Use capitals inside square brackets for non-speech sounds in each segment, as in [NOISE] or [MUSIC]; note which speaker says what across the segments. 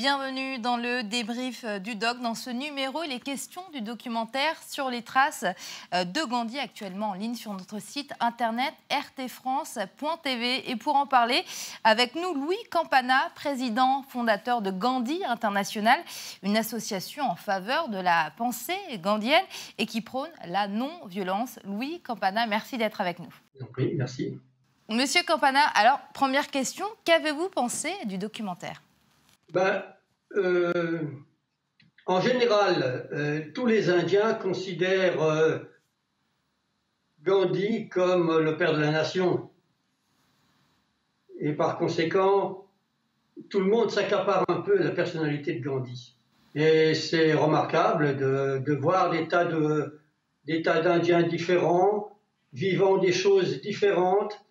Speaker 1: Bienvenue dans le débrief euh, du doc. Dans ce numéro, il est question du documentaire sur les traces euh, de Gandhi actuellement en ligne sur notre site internet rtfrance.tv. Et pour en parler, avec nous Louis Campana, président fondateur de Gandhi International, une association en faveur de la pensée gandhienne et qui prône la non-violence. Louis Campana, merci d'être avec nous.
Speaker 2: Oui, merci.
Speaker 1: Monsieur Campana, alors première question, qu'avez-vous pensé du documentaire?
Speaker 2: Ben, euh, En général, euh, tous les Indiens considèrent euh, Gandhi comme le père de la nation. Et par conséquent, tout le monde s'accapare un peu la personnalité de Gandhi. Et c'est remarquable de, de, voir des tas d'Indiens différents, vivant des choses différentes,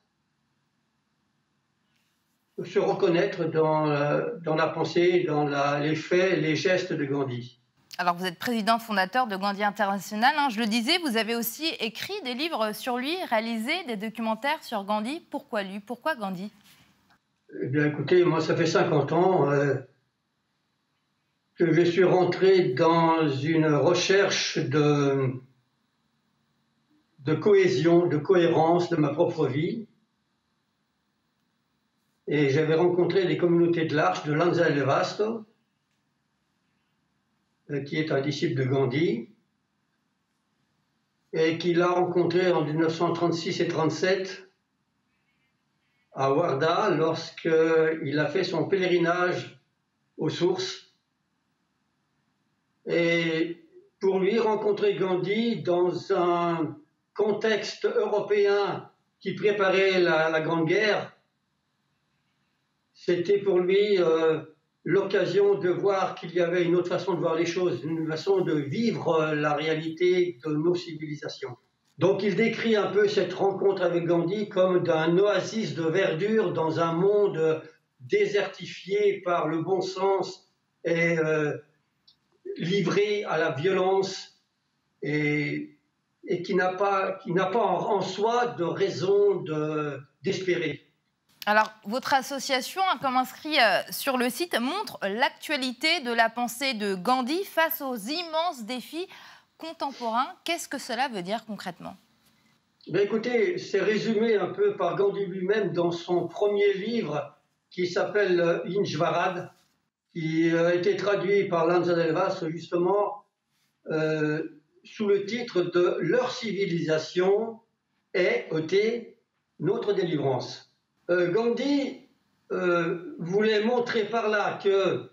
Speaker 2: se reconnaître dans, euh, dans la pensée, dans les faits, les gestes de Gandhi.
Speaker 1: Alors vous êtes président fondateur de Gandhi International, hein. je le disais, vous avez aussi écrit des livres sur lui, réalisé des documentaires sur Gandhi. Pourquoi lui? Pourquoi Gandhi?
Speaker 2: Eh bien écoutez, moi ça fait 50 ans euh, que je suis rentré dans une recherche de, de cohésion, de cohérence de ma propre vie. Et j'avais rencontré les communautés de l'Arche de Lanza de Vasto, euh, qui est un disciple de Gandhi, et qu'il a rencontré en 1936 et 37 à Warda lorsqu'il a fait son pèlerinage aux sources. Et pour lui, rencontrer Gandhi dans un contexte européen qui préparait la Grande Guerre, c'était pour lui euh, l'occasion de voir qu'il y avait une autre façon de voir les choses, une façon de vivre euh, la réalité de nos civilisations. Donc il décrit un peu cette rencontre avec Gandhi comme d'un oasis de verdure dans un monde désertifié par le bon sens et euh, livré à la violence et, qui n'a pas, pas en, soi de raison d'espérer.
Speaker 1: Alors, votre association, hein, comme inscrit euh, sur le site, montre l'actualité de la pensée de Gandhi face aux immenses défis contemporains. Qu'est-ce que cela veut dire concrètement?
Speaker 2: Ben Écoutez, c'est résumé un peu par Gandhi lui-même dans son premier livre qui s'appelle euh, Injvarad, qui a été traduit par Lanza Delvas justement euh, sous le titre de Leur civilisation est, ôtée, notre délivrance. Euh, Gandhi euh, voulait montrer par là que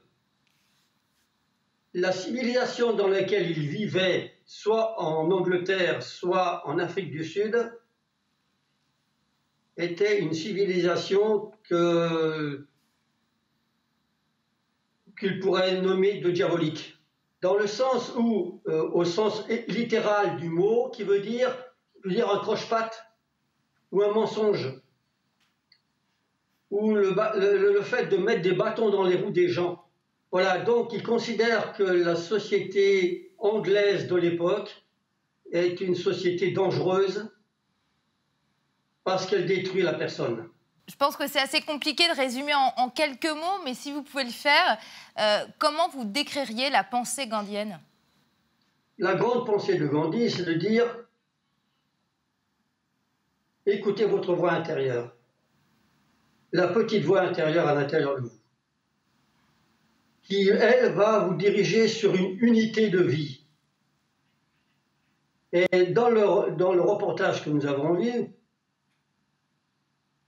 Speaker 2: la civilisation dans laquelle il vivait, soit en Angleterre, soit en Afrique du Sud, était une civilisation qu'il pourrait nommer de diabolique, dans le sens où, euh, au sens littéral du mot, qui veut dire, dire un croche-patte ou un mensonge ou le, le, le, fait de mettre des bâtons dans les roues des gens. Voilà, donc il considère que la société anglaise de l'époque est une société dangereuse parce qu'elle détruit la personne.
Speaker 1: Je pense que c'est assez compliqué de résumer en, en, quelques mots, mais si vous pouvez le faire, euh, comment vous décririez la pensée gandhienne
Speaker 2: La grande pensée de Gandhi, c'est de dire écoutez votre voix intérieure la petite voix intérieure à l'intérieur de vous, qui, elle, va vous diriger sur une unité de vie. Et dans le, reportage que nous avons vu,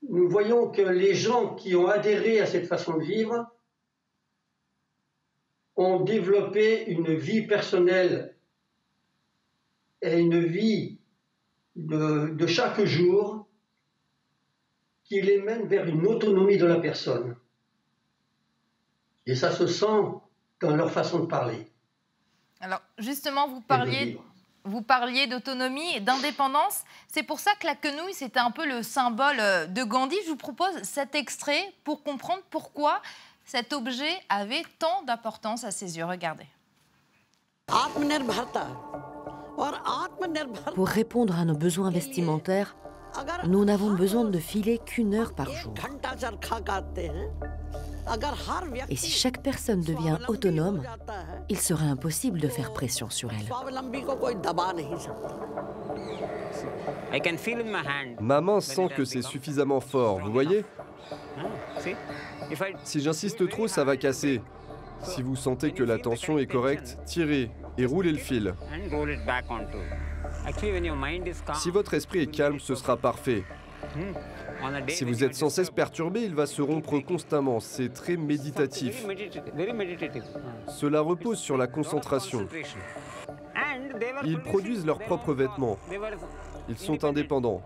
Speaker 2: nous voyons que les gens qui ont adhéré à cette façon de vivre ont développé une vie personnelle et une vie de chaque jour qui les mène vers une autonomie de la personne. Et ça se sent dans leur façon de parler.
Speaker 1: Alors justement, vous parliez, vous parliez d'autonomie et d'indépendance. C'est pour ça que la quenouille, c'était un peu le symbole euh, de Gandhi. Je vous propose cet extrait pour comprendre pourquoi cet objet avait tant d'importance à ses yeux. Regardez.
Speaker 3: Pour répondre à nos besoins vestimentaires, nous n'avons besoin de filer qu'une heure par jour. Et si chaque personne devient autonome, il serait impossible de faire pression sur elle.
Speaker 4: Ma main sent que c'est suffisamment fort, vous voyez Si j'insiste trop, ça va casser. Si vous sentez que la tension est correcte, tirez et roulez le fil. Si votre esprit est calme, ce sera parfait. Si vous êtes sans cesse perturbé, il va se rompre constamment. C'est très méditatif. Cela repose sur la concentration. Ils produisent leurs propres vêtements. Ils sont indépendants.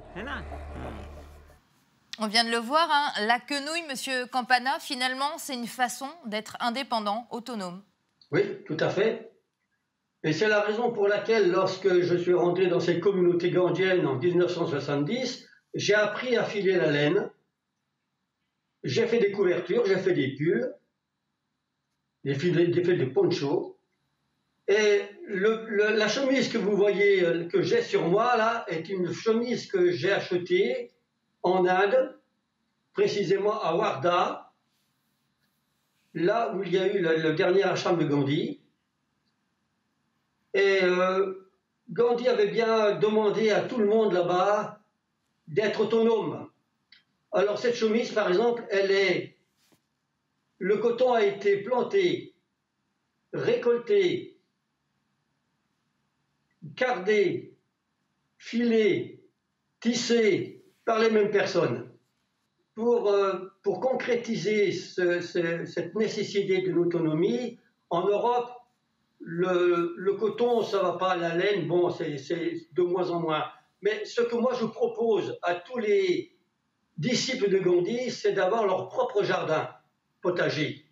Speaker 1: On vient de le voir, hein, la quenouille, Monsieur Campana, finalement, c'est une façon d'être indépendant, autonome.
Speaker 2: Oui, tout à fait. Et c'est la raison pour laquelle, lorsque je suis rentré dans cette communauté gandienne en 1970, j'ai appris à filer la laine. J'ai fait des couvertures, j'ai fait des pulls, j'ai fait des ponchos. Et la chemise que vous voyez, euh, que j'ai sur moi, là, est une chemise que j'ai achetée en Inde, précisément à Warda, là où il y a eu le, dernier achat de Gandhi. Et euh, Gandhi avait bien demandé à tout le monde là-bas d'être autonome. Alors cette chemise, par exemple, elle est... Le coton a été planté, récolté, cardé, filé, tissé par les mêmes personnes. Pour, euh, pour concrétiser cette nécessité de l'autonomie, en Europe, le, coton, ça va pas, la laine, bon, c'est de moins en moins. Mais ce que moi je propose à tous les disciples de Gandhi, c'est d'avoir leur propre jardin potager.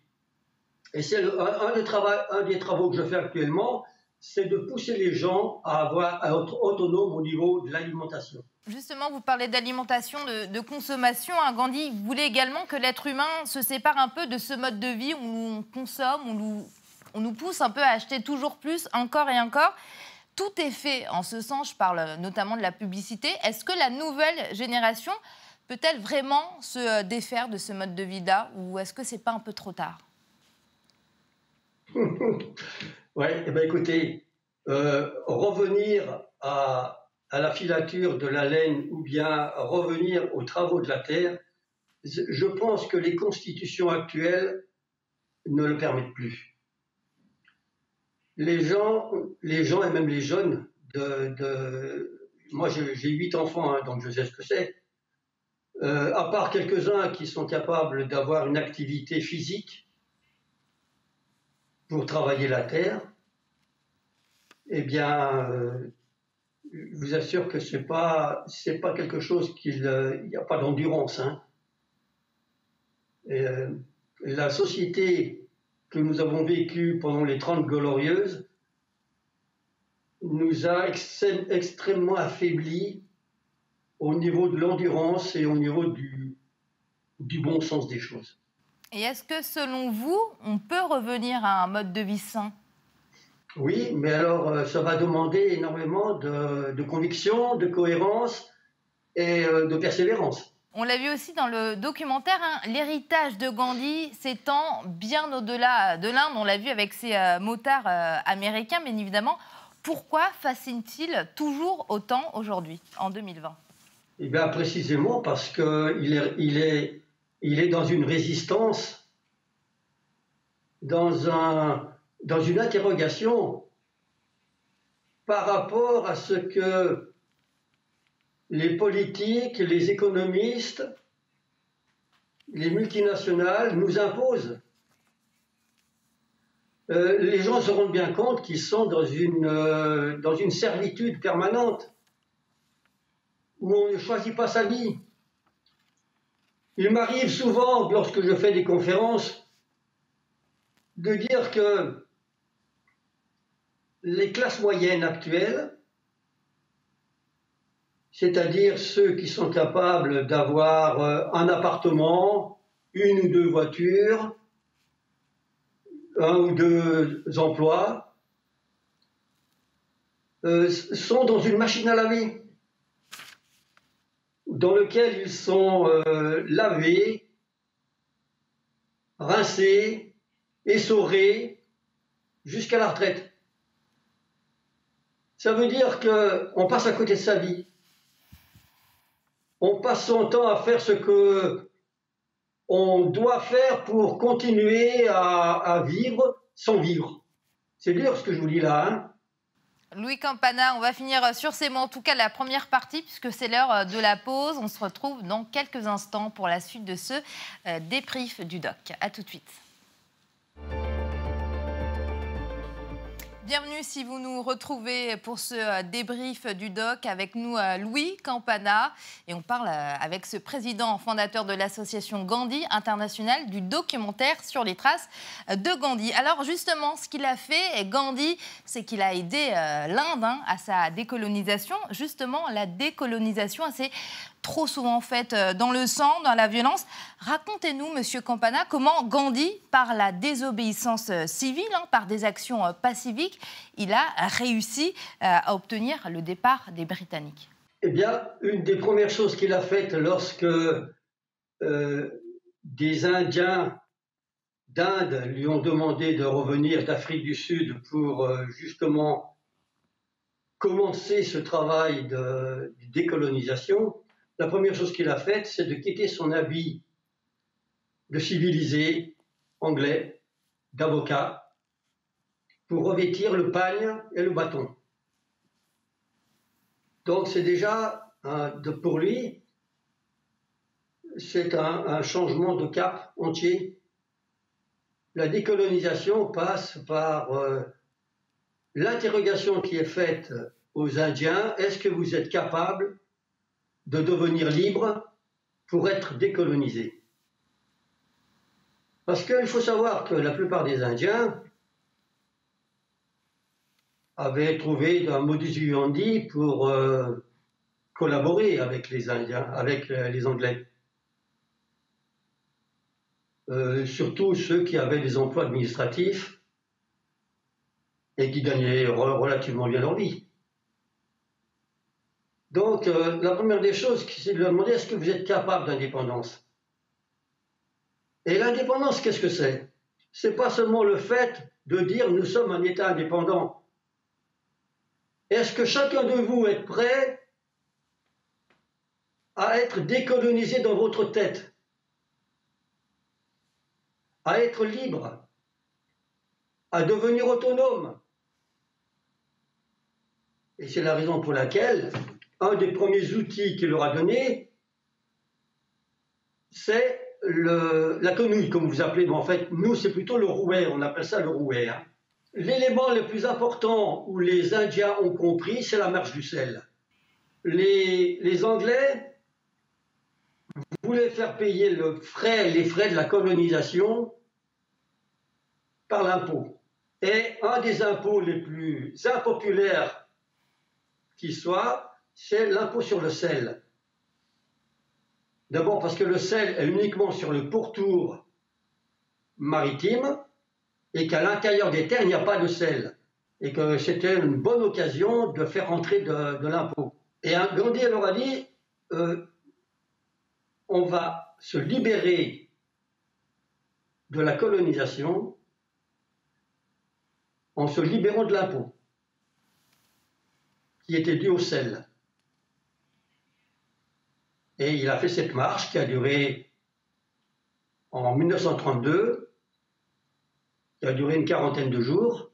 Speaker 2: Et c'est un, des travaux que je fais actuellement, c'est de pousser les gens à, avoir, être autonomes au niveau de l'alimentation.
Speaker 1: Justement, vous parlez d'alimentation, de, consommation. Hein. Gandhi voulait également que l'être humain se sépare un peu de ce mode de vie où on consomme, où on nous pousse un peu à acheter toujours plus, encore et encore. Tout est fait en ce sens, je parle notamment de la publicité. Est-ce que la nouvelle génération peut-elle vraiment se défaire de ce mode de vie-là ou est-ce que c'est pas un peu trop tard? [LAUGHS]
Speaker 2: Oui, eh ben écoutez, euh, revenir à, la filature de la laine ou bien revenir aux travaux de la terre, je pense que les constitutions actuelles ne le permettent plus les gens, les gens et même les jeunes, moi j'ai huit enfants, hein, donc je sais ce que c'est. Euh, à part quelques-uns qui sont capables d'avoir une activité physique pour travailler la terre, eh bien, euh, je vous assure que c'est pas pas quelque chose qu'il n'y a pas d'endurance. Hein. Euh, la société que nous avons vécu pendant les Trente Glorieuses nous a extrêmement affaiblis au niveau de l'endurance et au niveau du, du bon sens des choses.
Speaker 1: Et est-ce que selon vous, on peut revenir à un mode de vie sain?
Speaker 2: Oui, mais alors euh, ça va demander énormément de, de conviction, de cohérence et euh, de persévérance.
Speaker 1: On l'a vu aussi dans le documentaire, hein, l'héritage de Gandhi s'étend bien au-delà de l'Inde. On l'a vu avec ses euh, motards euh, américains, bien évidemment. Pourquoi fascine-t-il toujours autant aujourd'hui, en 2020
Speaker 2: Eh bien, précisément parce qu'il est, dans une résistance, dans une interrogation par rapport à ce que les politiques, les économistes, les multinationales nous imposent. Euh, les gens se rendent bien compte qu'ils sont dans une, euh, dans une servitude permanente, où on ne choisit pas sa vie. Il m'arrive souvent, lorsque je fais des conférences, de dire que les classes moyennes actuelles c'est-à-dire ceux qui sont capables d'avoir euh, un appartement, une ou deux voitures, un ou deux emplois, euh, sont dans une machine à laver, dans lequel ils sont euh, lavés, rincé, essoré, jusqu'à la retraite. Ça veut dire qu'on passe à côté de sa vie. On passe son temps à faire ce que on doit faire pour continuer à, vivre sans vivre. C'est dur ce que je vous dis là. Hein
Speaker 1: Louis Campana, on va finir sur ces mots, en tout cas la première partie, puisque c'est l'heure de la pause. On se retrouve dans quelques instants pour la suite de ce euh, débrief du doc. A tout de suite. Bienvenue si vous nous retrouvez pour ce euh, débrief du doc avec nous euh, Louis Campana et on parle euh, avec ce président fondateur de l'association Gandhi internationale du documentaire sur les traces de Gandhi. Alors justement, ce qu'il a fait, Gandhi, c'est qu'il a aidé l'Inde hein, à sa décolonisation. Justement, la décolonisation, c'est trop souvent faite euh, dans le sang, dans la violence. Racontez-nous, Monsieur Campana, comment Gandhi, par la désobéissance euh, civile, hein, par des actions euh, pacifiques, il a réussi à obtenir le départ des Britanniques
Speaker 2: Eh bien, une des premières choses qu'il a faites lorsque des Indiens d'Inde lui ont demandé de revenir d'Afrique du Sud pour justement commencer ce travail de décolonisation, la première chose qu'il a faite, c'est de quitter son habit de civilisé anglais, d'avocat, pour revêtir le pagne et le bâton. Donc c'est déjà, pour lui, c'est un, changement de cap entier. La décolonisation passe par euh, l'interrogation qui est faite aux Indiens, est-ce que vous êtes capable de devenir libre pour être décolonisé. Parce qu'il faut savoir que la plupart des Indiens avaient trouvé un modus vivendi pour euh, collaborer avec les Indiens, avec les Anglais. Euh, surtout ceux qui avaient des emplois administratifs et qui gagnaient relativement bien leur vie. Donc, euh, la première des choses, c'est de leur demander est-ce que vous êtes capable d'indépendance? Et l'indépendance, qu'est-ce que c'est? C'est pas seulement le fait de dire nous sommes un État indépendant. Est-ce que chacun de vous est prêt à être décolonisé dans votre tête? À être libre? À devenir autonome? Et c'est la raison pour laquelle un des premiers outils qu'il leur a donné, c'est la quenouille, comme vous appelez. Mais en fait, nous, c'est plutôt le rouet, on appelle ça le rouet. Hein. L'élément le plus important où les Indiens ont compris, c'est la marche du sel. Les, Anglais voulaient faire payer le frais, les frais de la colonisation par l'impôt. Et un des impôts les plus impopulaires qui soit, c'est l'impôt sur le sel. D'abord parce que le sel est uniquement sur le pourtour maritime et qu'à l'intérieur des terres, il n'y a pas de sel. Et que c'était une bonne occasion de faire entrer de, l'impôt. Et Gandhi leur a dit, euh, on va se libérer de la colonisation en se libérant de l'impôt qui était dû au sel. Et il a fait cette marche qui a duré en 1932, qui a duré une quarantaine de jours.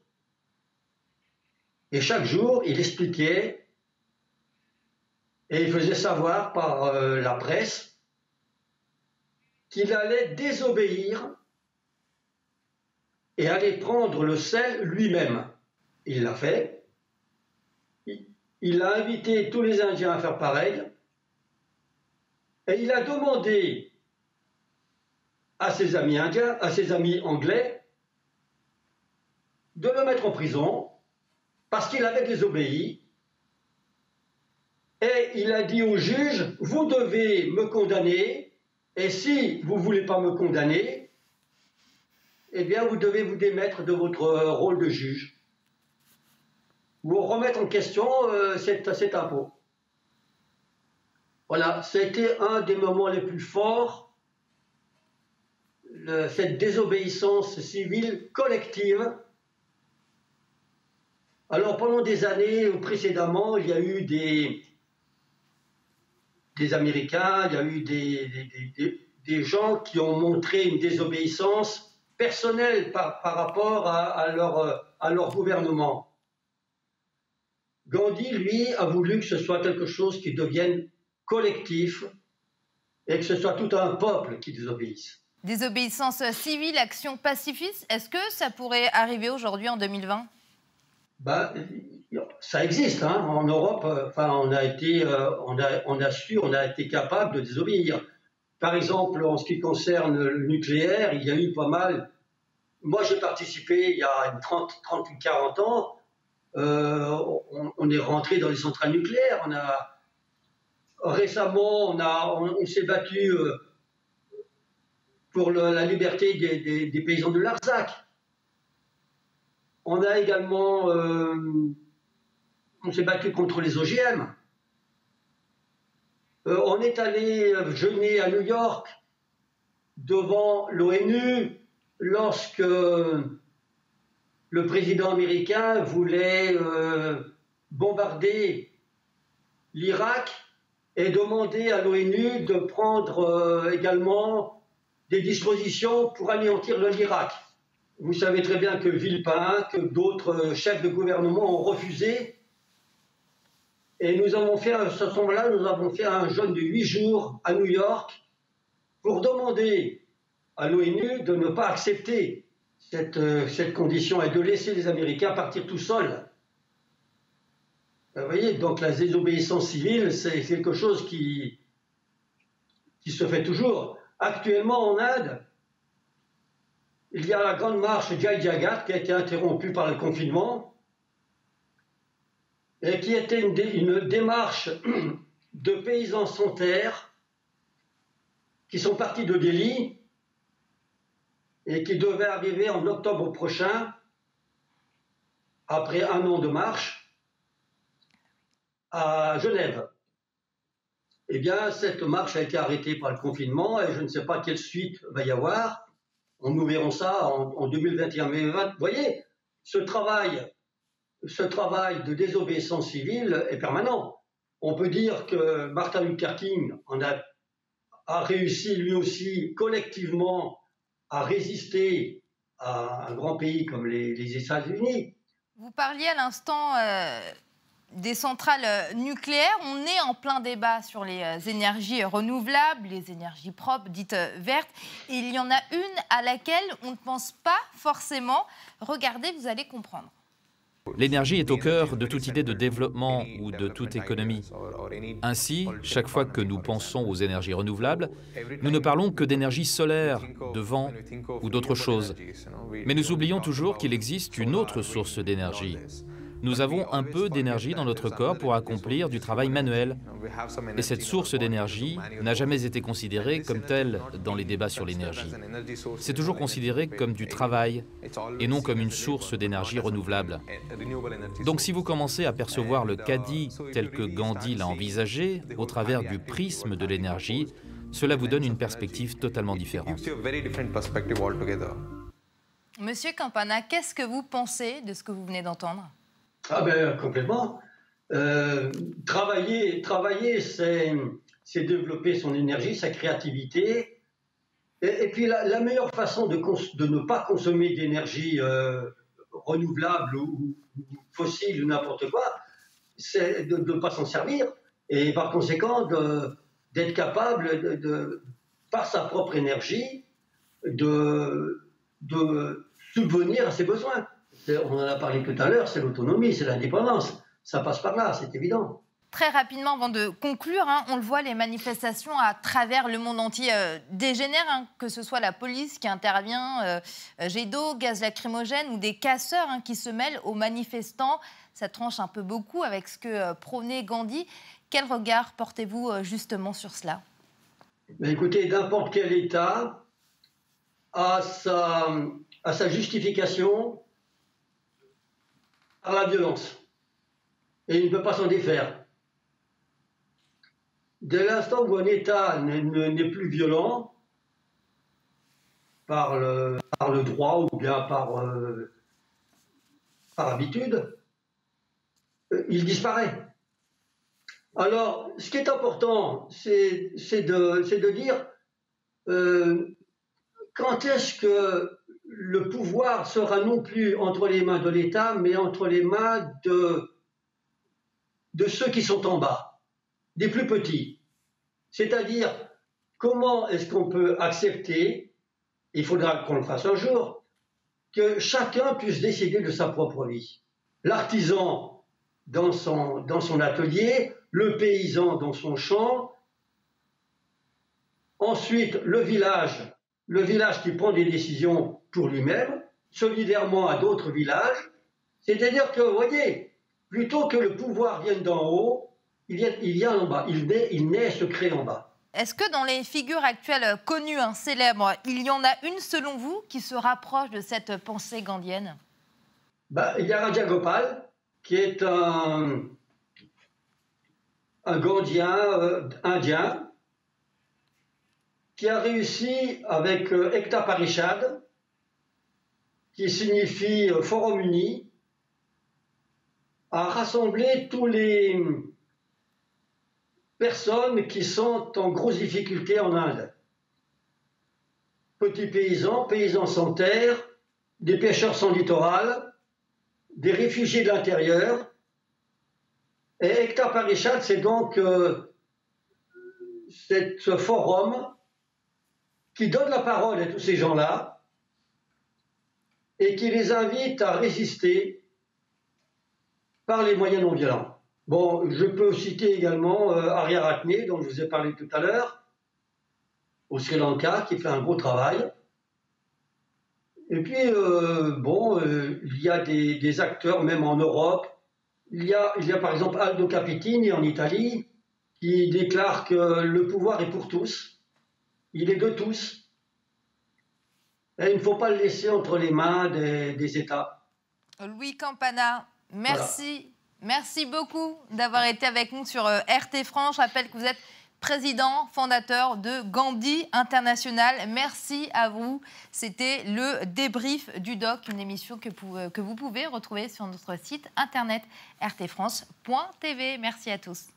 Speaker 2: Et chaque jour, il expliquait et il faisait savoir par euh, la presse qu'il allait désobéir et aller prendre le sel lui-même. Il l'a fait. Il a invité tous les Indiens à faire pareil. Et il a demandé à ses amis indiens, à ses amis anglais, de le mettre en prison parce qu'il avait désobéi. Et il a dit au juge, vous devez me condamner, et si vous ne voulez pas me condamner, eh bien vous devez vous démettre de votre rôle de juge, ou remettre en question euh, cet impôt. Voilà, c'était un des moments les plus forts. cette désobéissance civile collective. Alors pendant des années précédemment, il y a eu des, Américains, il y a eu des, gens qui ont montré une désobéissance personnelle par, rapport à leur gouvernement. Gandhi, lui, a voulu que ce soit quelque chose qui devienne collectif et que ce soit tout un peuple qui désobéisse.
Speaker 1: Désobéissance civile, action pacifiste, est-ce que ça pourrait arriver aujourd'hui en 2020
Speaker 2: ben, ça existe. Hein. En Europe, enfin, on a été, euh, on, a, on a su, on a été capable de désobéir. Par exemple, en ce qui concerne le nucléaire, il y a eu pas mal. Moi, j'ai participé il y a 30, 30 40 ans. Euh, on, est rentré dans les centrales nucléaires. On a récemment, on s'est battu euh, pour la liberté des, paysans de Larzac. On a également, euh, on s'est battu contre les OGM. Euh, on est allé jeûner à New York devant l'ONU lorsque le président américain voulait bombarder l'Irak et demander à l'ONU de prendre également des dispositions pour anéantir l'Irak. Vous savez très bien que Villepin, que d'autres chefs de gouvernement ont refusé. Et nous avons fait, ce moment-là, nous avons fait un jeûne de huit jours à New York pour demander à l'ONU de ne pas accepter cette, euh, cette, condition et de laisser les Américains partir tout seuls. Vous voyez, donc la désobéissance civile, c'est quelque chose qui, se fait toujours. Actuellement en Inde, il y a la grande marche Jai Jagat qui a été interrompue par le confinement et qui était une, démarche [CLEARS THROAT] de paysans sans terre qui sont partis de Delhi et qui devaient arriver en octobre prochain, après un an de marche, à Genève. Eh bien, cette marche a été arrêtée par le confinement et je ne sais pas quelle suite va y avoir nous verrons ça en, 2021. Mais vous voyez, ce travail, ce travail de désobéissance civile est permanent. On peut dire que Martin Luther King en a, a réussi lui aussi collectivement à résister à un grand pays comme les, États-Unis.
Speaker 1: Vous parliez à l'instant euh, des centrales euh, nucléaires. On est en plein débat sur les euh, énergies renouvelables, les énergies propres, dites euh, vertes. Et il y en a une à laquelle on ne pense pas forcément. Regardez, vous allez comprendre.
Speaker 5: L'énergie est au cœur de toute idée de développement ou de toute économie. Ainsi, chaque fois que nous pensons aux énergies renouvelables, nous ne parlons que d'énergie solaire, de vent ou d'autres choses. Mais nous oublions toujours qu'il existe une autre source d'énergie, nous avons un peu d'énergie dans notre corps pour accomplir du travail manuel. Et cette source d'énergie n'a jamais été considérée comme telle dans les débats sur l'énergie. C'est toujours considéré comme du travail et non comme une source d'énergie renouvelable. Donc si vous commencez à percevoir le caddie tel que Gandhi l'a envisagé au travers du prisme de l'énergie, cela vous donne une perspective totalement différente.
Speaker 1: Monsieur Campana, qu'est-ce que vous pensez de ce que vous venez d'entendre?
Speaker 2: Ah ben complètement. Euh, travailler, travailler c'est, développer son énergie, sa créativité. Et, puis la, meilleure façon de, de, ne pas consommer d'énergie euh, renouvelable ou, fossile ou n'importe quoi, c'est de ne pas s'en servir. Et par conséquent, d'être capable, de, par sa propre énergie, de, de subvenir à ses besoins on en a parlé tout à l'heure, c'est l'autonomie, c'est l'indépendance. Ça passe par là, c'est évident.
Speaker 1: Très rapidement, avant de conclure, hein, on le voit, les manifestations à travers le monde entier euh, dégénèrent, hein, que ce soit la police qui intervient, euh, euh, jet d'eau, gaz lacrymogène ou des casseurs hein, qui se mêlent aux manifestants. Ça tranche un peu beaucoup avec ce que prônait Gandhi. Quel regard portez-vous justement sur cela?
Speaker 2: Écoutez, n'importe quel État a sa justification la violence. Et il ne peut pas s'en défaire. Dès l'instant où un État n'est plus violent, par le, droit ou bien par, euh, par habitude, euh, il disparaît. Alors, ce qui est important, c'est de, de, dire euh, quand est-ce que le pouvoir sera non plus entre les mains de l'État, mais entre les mains de, ceux qui sont en bas, des plus petits. C'est-à-dire, comment est-ce qu'on peut accepter, il faudra qu'on le fasse un jour, que chacun puisse décider de sa propre vie. L'artisan dans son atelier, le paysan dans son champ, ensuite le village, le village qui prend des décisions pour lui-même, solidairement à d'autres villages. C'est-à-dire que, vous voyez, plutôt que le pouvoir vienne d'en haut, il vient, il vient en bas, il naît, il naît, se crée en bas.
Speaker 1: Est-ce que dans les figures actuelles connues, hein, célèbres, il y en a une selon vous qui se rapproche de cette pensée gandhienne
Speaker 2: bah, Il y a Raja Gopal, qui est un, un Gandhien euh, indien, qui a réussi avec euh, Ekta Parishad, qui signifie euh, Forum uni, à rassembler tous les personnes qui sont en grosse difficulté en Inde. Petits paysans, paysans sans terre, des pêcheurs sans littoral, des réfugiés de l'intérieur. Et Ekta Parishad, c'est donc euh, ce forum qui donne la parole à tous ces gens-là et qui les invite à résister par les moyens non violents. Bon, je peux citer également euh, dont je vous ai parlé tout à l'heure, au Sri Lanka, qui fait un gros travail. Et puis, euh, bon, euh, il y a des, acteurs, même en Europe. Il y a, il y a par exemple Aldo Capitini en Italie, qui déclare que le pouvoir est pour tous. Il est de tous. Et il ne faut pas le laisser entre les mains des, États.
Speaker 1: Louis Campana, merci. Merci beaucoup d'avoir été avec nous sur euh, RT France. Je rappelle que vous êtes président fondateur de Gandhi International. Merci à vous. C'était le débrief du doc, une émission que, euh, que vous pouvez retrouver sur notre site internet rtfrance.tv. Merci à tous.